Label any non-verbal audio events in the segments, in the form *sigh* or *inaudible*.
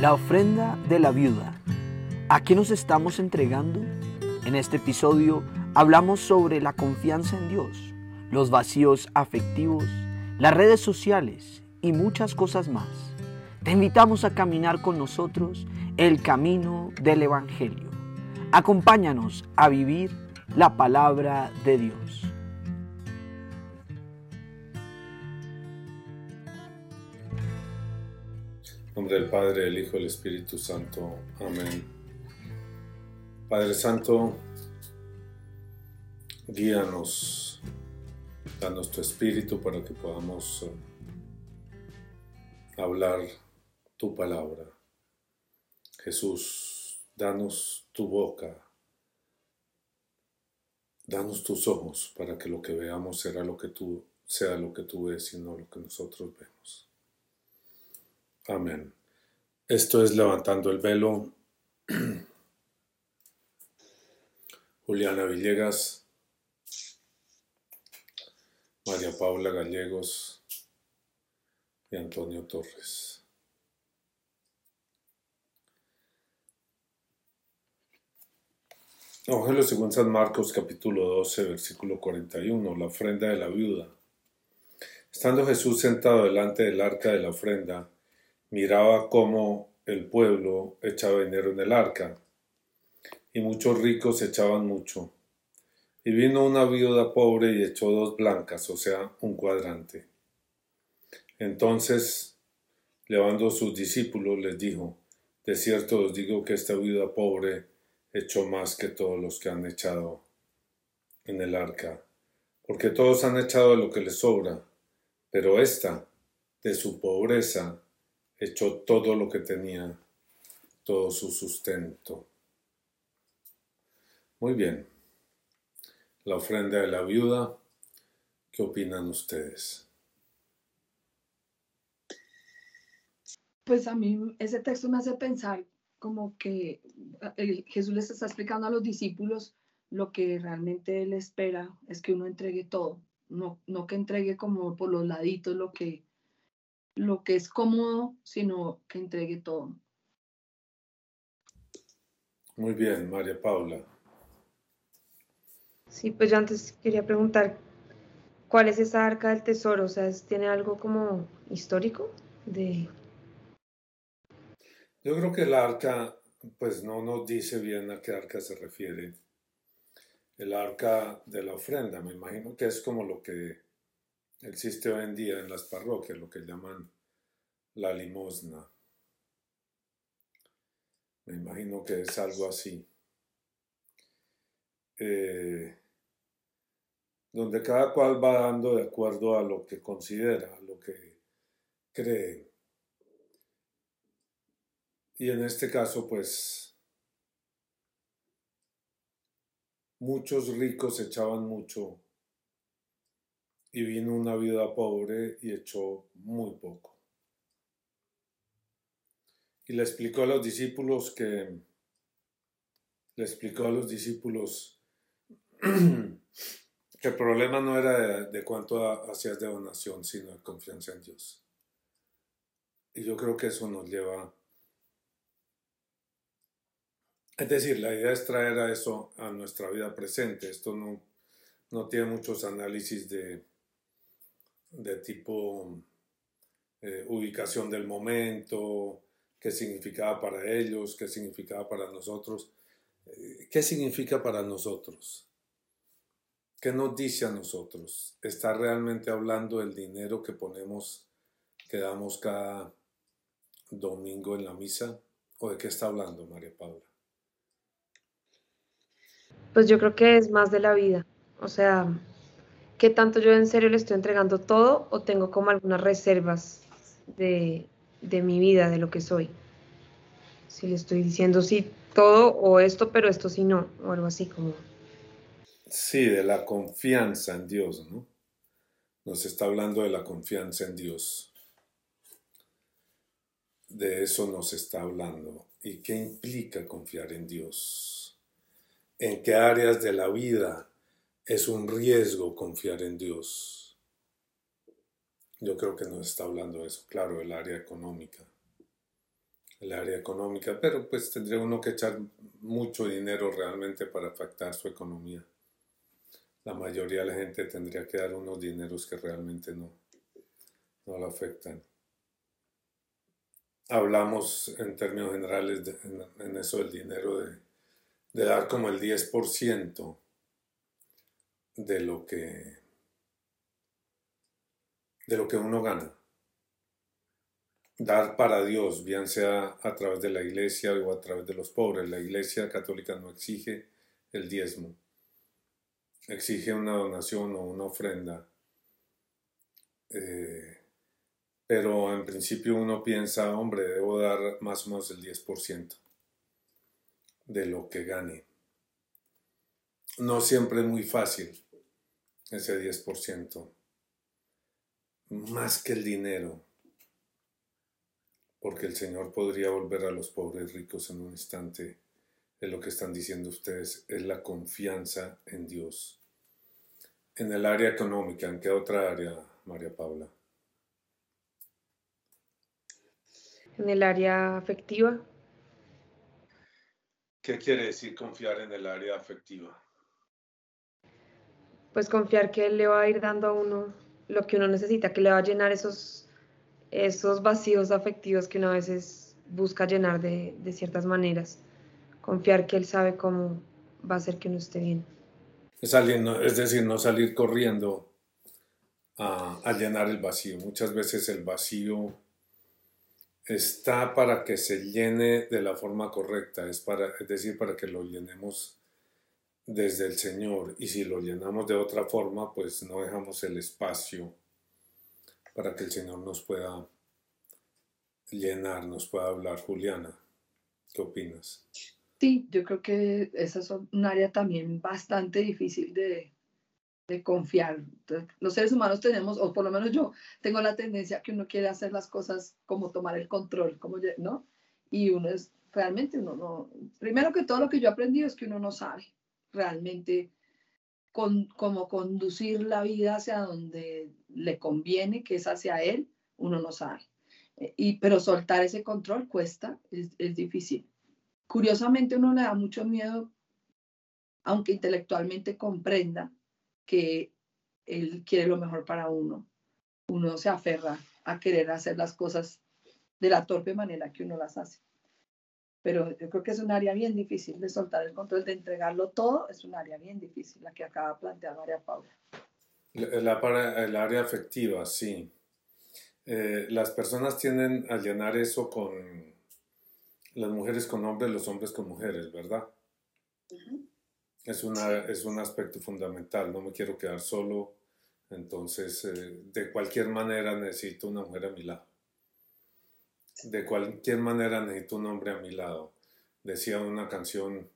La ofrenda de la viuda. ¿A qué nos estamos entregando? En este episodio hablamos sobre la confianza en Dios, los vacíos afectivos, las redes sociales y muchas cosas más. Te invitamos a caminar con nosotros el camino del Evangelio. Acompáñanos a vivir la palabra de Dios. Nombre del Padre, del Hijo y del Espíritu Santo. Amén. Padre Santo, guíanos, danos tu Espíritu para que podamos eh, hablar tu palabra. Jesús, danos tu boca, danos tus ojos para que lo que veamos será lo que tú, sea lo que tú ves y no lo que nosotros vemos. Amén. Esto es Levantando el Velo. *clears throat* Juliana Villegas, María Paula Gallegos y Antonio Torres. Evangelio según San Marcos capítulo 12 versículo 41, la ofrenda de la viuda. Estando Jesús sentado delante del arca de la ofrenda, miraba cómo el pueblo echaba dinero en el arca, y muchos ricos echaban mucho. Y vino una viuda pobre y echó dos blancas, o sea, un cuadrante. Entonces, llevando sus discípulos, les dijo, De cierto os digo que esta viuda pobre echó más que todos los que han echado en el arca, porque todos han echado de lo que les sobra, pero esta, de su pobreza, echó todo lo que tenía, todo su sustento. Muy bien. La ofrenda de la viuda, ¿qué opinan ustedes? Pues a mí ese texto me hace pensar como que Jesús les está explicando a los discípulos lo que realmente él espera es que uno entregue todo, no, no que entregue como por los laditos lo que, lo que es cómodo, sino que entregue todo. Muy bien, María Paula. Sí, pues yo antes quería preguntar, ¿cuál es esa arca del tesoro? O sea, ¿tiene algo como histórico de... Yo creo que el arca, pues no nos dice bien a qué arca se refiere. El arca de la ofrenda, me imagino que es como lo que existe hoy en día en las parroquias, lo que llaman la limosna. Me imagino que es algo así. Eh, donde cada cual va dando de acuerdo a lo que considera, a lo que cree. Y en este caso, pues, muchos ricos echaban mucho y vino una vida pobre y echó muy poco. Y le explicó a los discípulos que, le explicó a los discípulos *clears throat* que el problema no era de, cuánto hacías de donación, sino de confianza en Dios. Y yo creo que eso nos lleva... Es decir, la idea es traer a eso a nuestra vida presente. Esto no, no tiene muchos análisis de, de tipo eh, ubicación del momento, qué significaba para ellos, qué significaba para nosotros. Eh, ¿Qué significa para nosotros? ¿Qué nos dice a nosotros? ¿Está realmente hablando del dinero que ponemos, que damos cada domingo en la misa? ¿O de qué está hablando María Paula? Pues yo creo que es más de la vida. O sea, ¿qué tanto yo en serio le estoy entregando todo o tengo como algunas reservas de, de mi vida, de lo que soy? Si le estoy diciendo sí todo o esto, pero esto sí no, o algo así como... Sí, de la confianza en Dios, ¿no? Nos está hablando de la confianza en Dios. De eso nos está hablando. ¿Y qué implica confiar en Dios? ¿En qué áreas de la vida es un riesgo confiar en Dios. Yo creo que nos está hablando de eso, claro, el área económica, el área económica, pero pues tendría uno que echar mucho dinero realmente para afectar su economía. La mayoría de la gente tendría que dar unos dineros que realmente no, no lo afectan. Hablamos en términos generales en, eso del dinero de, de dar como el 10% de lo que de lo que uno gana dar para Dios, bien sea a través de la iglesia o a través de los pobres. La iglesia católica no exige el diezmo, exige una donación o una ofrenda. Eh, pero en principio uno piensa, hombre, debo dar más o menos el 10% de lo que gane. No siempre es muy fácil ese 10%, más que el dinero porque el Señor podría volver a los pobres ricos en un instante. Es lo que están diciendo ustedes, es la confianza en Dios. En el área económica, ¿en qué otra área, María Paula? En el área afectiva. ¿Qué quiere decir confiar en el área afectiva? Pues confiar que Él le va a ir dando a uno lo que uno necesita, que le va a llenar esos esos vacíos afectivos que uno a veces busca llenar de, ciertas maneras. Confiar que Él sabe cómo va a hacer que uno esté bien. Es, es decir, no salir corriendo a, a, llenar el vacío. Muchas veces el vacío está para que se llene de la forma correcta, es, para, es decir, para que lo llenemos desde el Señor. Y si lo llenamos de otra forma, pues no dejamos el espacio para que el Señor nos pueda llenar, nos pueda hablar. Juliana, ¿qué opinas? Sí, yo creo que esa es un área también bastante difícil de, de confiar. los seres humanos tenemos, o por lo menos yo, tengo la tendencia que uno quiere hacer las cosas como tomar el control, como, ¿no? Y uno es, realmente uno no, primero que todo lo que yo he aprendido es que uno no sabe realmente con, cómo conducir la vida hacia donde le conviene, que es hacia él, uno no sabe. Eh, y, pero soltar ese control cuesta, es, es difícil. Curiosamente uno le da mucho miedo, aunque intelectualmente comprenda que él quiere lo mejor para uno. Uno se aferra a querer hacer las cosas de la torpe manera que uno las hace. Pero yo creo que es un área bien difícil de soltar el control, de entregarlo todo, es un área bien difícil, la que acaba de plantear María Paula. La, el área afectiva, sí. Eh, las personas tienden a llenar eso con las mujeres con hombres, los hombres con mujeres, ¿verdad? es, una, es un aspecto fundamental, no me quiero quedar solo, entonces eh, de cualquier manera necesito una mujer a mi lado. De cualquier manera necesito un hombre a mi lado. Decía una canción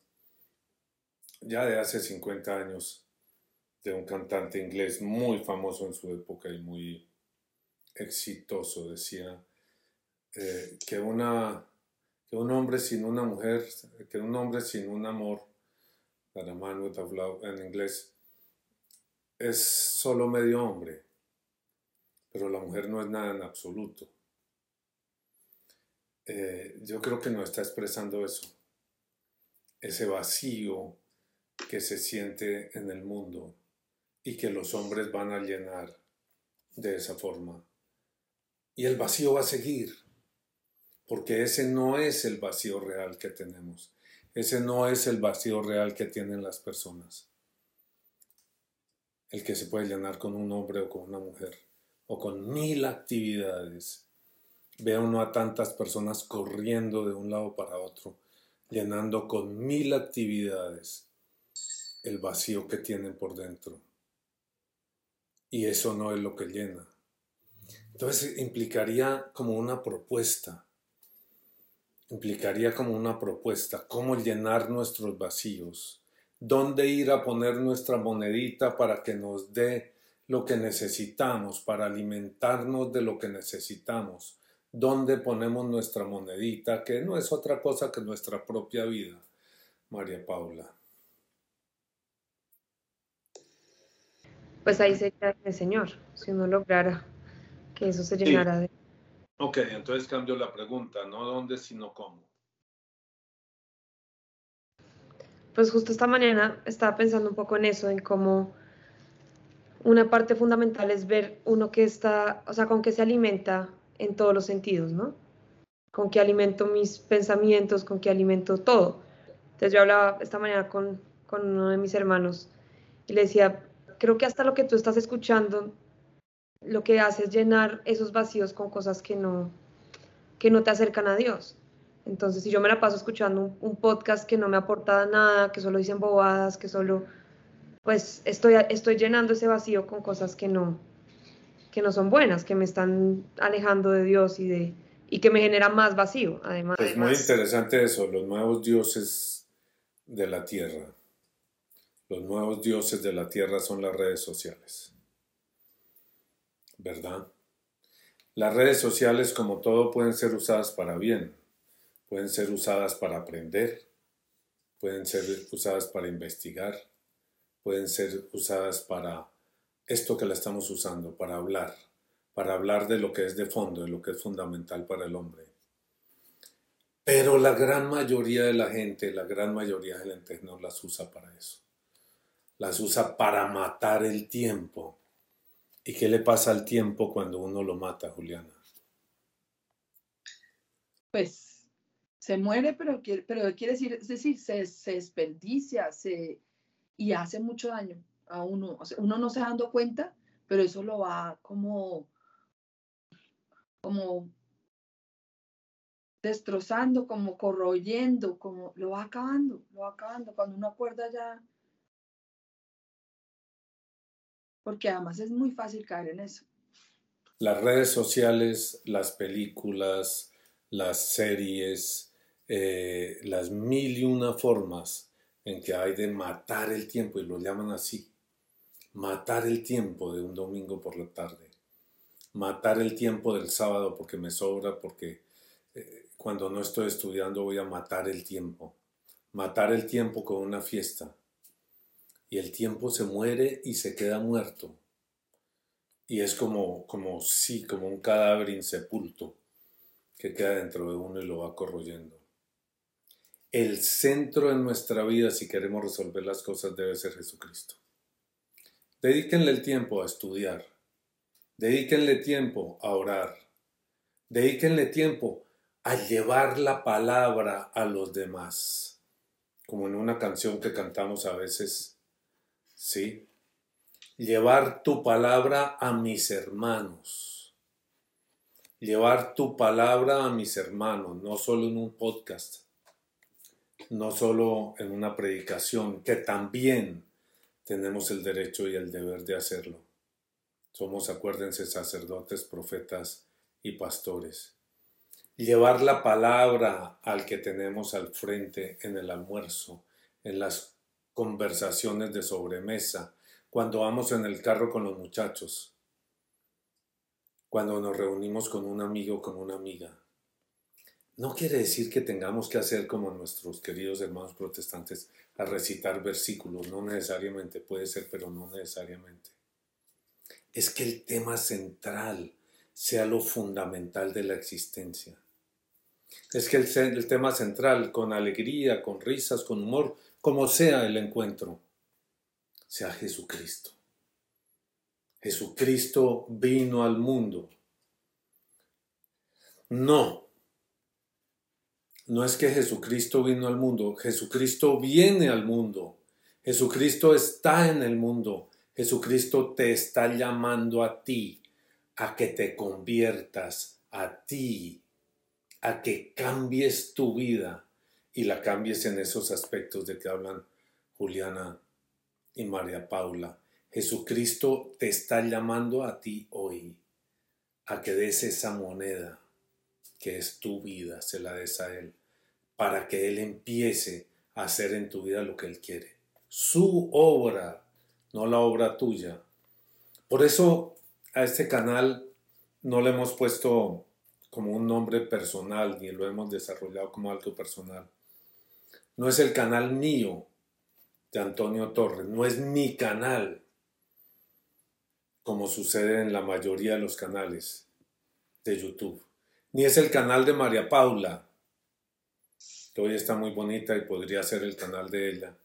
ya de hace 50 años, de un cantante inglés muy famoso en su época y muy exitoso. Decía eh, que, una, que un hombre sin una mujer, que un hombre sin un amor, man without love en inglés, es solo medio hombre, pero la mujer no es nada en absoluto. Eh, yo creo que no está expresando eso, ese vacío que se siente en el mundo y que los hombres van a llenar de esa forma. Y el vacío va a seguir, porque ese no es el vacío real que tenemos. Ese no es el vacío real que tienen las personas. El que se puede llenar con un hombre o con una mujer, o con mil actividades. Ve uno a tantas personas corriendo de un lado para otro, llenando con mil actividades el vacío que tienen por dentro. Y eso no es lo que llena. Entonces implicaría como una propuesta, implicaría como una propuesta, cómo llenar nuestros vacíos, dónde ir a poner nuestra monedita para que nos dé lo que necesitamos, para alimentarnos de lo que necesitamos, dónde ponemos nuestra monedita, que no es otra cosa que nuestra propia vida, María Paula. pues ahí sería el Señor, si uno lograra que eso se llenara de... Ok, entonces cambio la pregunta, no dónde, sino cómo. Pues justo esta mañana estaba pensando un poco en eso, en cómo una parte fundamental es ver uno que está, o sea, con qué se alimenta en todos los sentidos, ¿no? Con qué alimento mis pensamientos, con qué alimento todo. Entonces yo hablaba esta mañana con, con uno de mis hermanos y le decía, creo que hasta lo que tú estás escuchando, lo que hace es llenar esos vacíos con cosas que no, que no te acercan a Dios. Entonces, si yo me la paso escuchando un, podcast que no me aporta nada, que solo dicen bobadas, que solo, pues estoy, estoy llenando ese vacío con cosas que no, que no son buenas, que me están alejando de Dios y, de, y que me generan más vacío, además. Es muy interesante eso, los nuevos dioses de la tierra. Los nuevos dioses de la tierra son las redes sociales. ¿Verdad? Las redes sociales, como todo, pueden ser usadas para bien pueden ser usadas para aprender, pueden ser usadas para investigar, pueden ser usadas para esto que la estamos usando, para hablar, para hablar de lo que es de fondo, de lo que es fundamental para el hombre. Pero la gran mayoría de la gente, la gran mayoría de la gente no las usa para eso. Las usa para matar el tiempo. ¿Y qué le pasa al tiempo cuando uno lo mata, Juliana? Pues se muere, pero quiere, pero quiere decir, es decir, se, se desperdicia se, y hace mucho daño a uno. uno no se da dando cuenta, pero eso lo va como, como destrozando, como corroyendo, como lo va acabando, lo va acabando. Cuando uno acuerda ya, porque además es muy fácil caer en eso. Las redes sociales, las películas, las series, eh, las mil y una formas en que hay de matar el tiempo, y lo llaman así, matar el tiempo de un domingo por la tarde, matar el tiempo del sábado porque me sobra, porque eh, cuando no estoy estudiando voy a matar el tiempo, matar el tiempo con una fiesta, y el tiempo se muere y se queda muerto, y es como, como sí, como un cadáver insepulto que queda dentro de uno y lo va corroyendo. El centro de nuestra vida si queremos resolver las cosas debe ser Jesucristo. Dedíquenle el tiempo a estudiar. Dedíquenle tiempo a orar. Dedíquenle tiempo a llevar la palabra a los demás. Como en una canción que cantamos a veces. ¿Sí? Llevar tu palabra a mis hermanos. Llevar tu palabra a mis hermanos, no solo en un podcast no solo en una predicación, que también tenemos el derecho y el deber de hacerlo. Somos, acuérdense, sacerdotes, profetas y pastores. Llevar la palabra al que tenemos al frente en el almuerzo, en las conversaciones de sobremesa, cuando vamos en el carro con los muchachos, cuando nos reunimos con un amigo o con una amiga no quiere decir que tengamos que hacer como nuestros queridos hermanos protestantes a recitar versículos, no necesariamente, puede ser, pero no necesariamente. Es que el tema central sea lo fundamental de la existencia. Es que el, el tema central, con alegría, con risas, con humor, como sea el encuentro, sea Jesucristo. Jesucristo vino al mundo. No no es que Jesucristo vino al mundo, Jesucristo viene al mundo, Jesucristo está en el mundo, Jesucristo te está llamando a ti, a que te conviertas, a ti, a que cambies tu vida y la cambies en esos aspectos de que hablan Juliana y María Paula. Jesucristo te está llamando a ti hoy, a que des esa moneda que es tu vida, se la des a Él, para que Él empiece a hacer en tu vida lo que Él quiere. Su obra, no la obra tuya. Por eso a este canal no le hemos puesto como un nombre personal, ni lo hemos desarrollado como algo personal. No es el canal mío de Antonio Torres, no es mi canal, como sucede en la mayoría de los canales de YouTube ni es el canal de María Paula, que hoy está muy bonita y podría ser el canal de ella,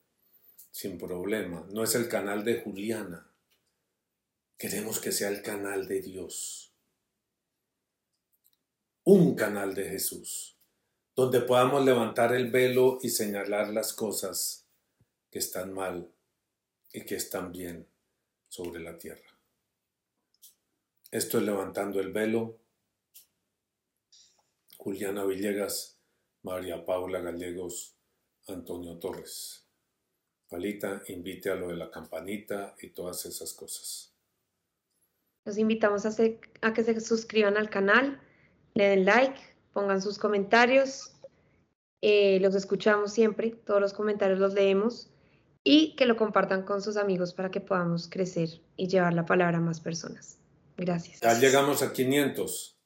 sin problema. No es el canal de Juliana. Queremos que sea el canal de Dios. Un canal de Jesús, donde podamos levantar el velo y señalar las cosas que están mal y que están bien sobre la tierra. Esto es levantando el velo. Juliana Villegas María Paula Gallegos, Antonio Torres. Palita, invite a lo de la campanita y todas esas cosas. Los invitamos a, que se suscriban al canal, le den like, pongan sus comentarios. Eh, los escuchamos siempre, todos los comentarios los leemos y que lo compartan con sus amigos para que podamos crecer y llevar la palabra a más personas. Gracias. Ya llegamos a 500.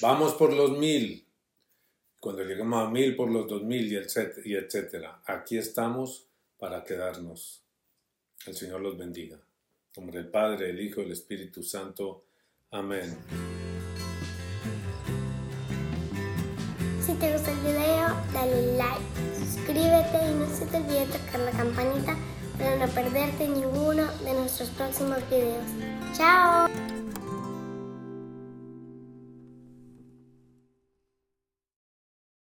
Vamos por los mil cuando lleguemos a mil por los dos mil y, etcétera. Aquí estamos para quedarnos. El Señor los bendiga. En nombre del Padre, el Hijo el Espíritu Santo. Amén. Si te gustó el video, dale like, suscríbete y no se te olvide tocar la campanita para no perderte ninguno de nuestros próximos videos. ¡Chao!